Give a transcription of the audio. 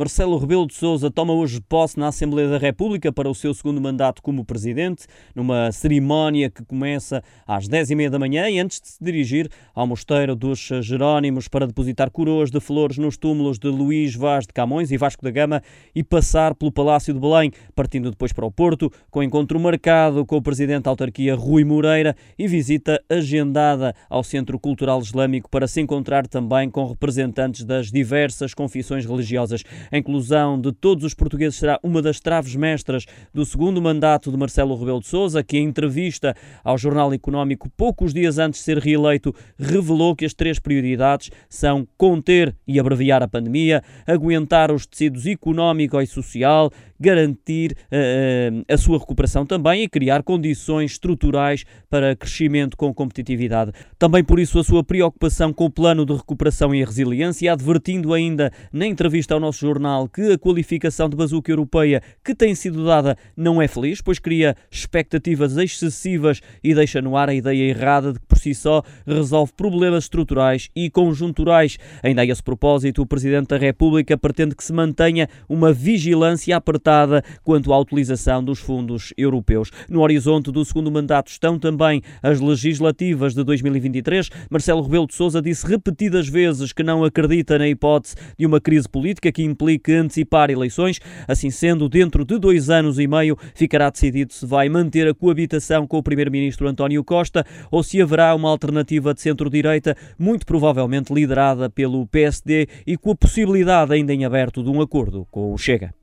Marcelo Rebelo de Sousa toma hoje posse na Assembleia da República para o seu segundo mandato como presidente, numa cerimónia que começa às 10h30 da manhã e antes de se dirigir ao Mosteiro dos Jerónimos para depositar coroas de flores nos túmulos de Luís Vaz de Camões e Vasco da Gama e passar pelo Palácio de Belém, partindo depois para o Porto, com encontro marcado com o presidente da autarquia Rui Moreira e visita agendada ao Centro Cultural Islâmico para se encontrar também com representantes das diversas confissões religiosas. A inclusão de todos os portugueses será uma das traves mestras do segundo mandato de Marcelo Rebelo de Sousa, que em entrevista ao Jornal Económico poucos dias antes de ser reeleito revelou que as três prioridades são conter e abreviar a pandemia, aguentar os tecidos económico e social, garantir uh, a sua recuperação também e criar condições estruturais para crescimento com competitividade. Também por isso a sua preocupação com o plano de recuperação e resiliência, advertindo ainda na entrevista ao nosso jornal que a qualificação de bazuca europeia que tem sido dada não é feliz, pois cria expectativas excessivas e deixa no ar a ideia errada de que por si só resolve problemas estruturais e conjunturais. Ainda a esse propósito, o Presidente da República pretende que se mantenha uma vigilância apertada quanto à utilização dos fundos europeus. No horizonte do segundo mandato estão também as legislativas de 2023. Marcelo Rebelo de Sousa disse repetidas vezes que não acredita na hipótese de uma crise política que implique antecipar eleições. Assim sendo, dentro de dois anos e meio ficará decidido se vai manter a coabitação com o primeiro-ministro António Costa ou se haverá uma alternativa de centro-direita, muito provavelmente liderada pelo PSD e com a possibilidade ainda em aberto de um acordo com o Chega.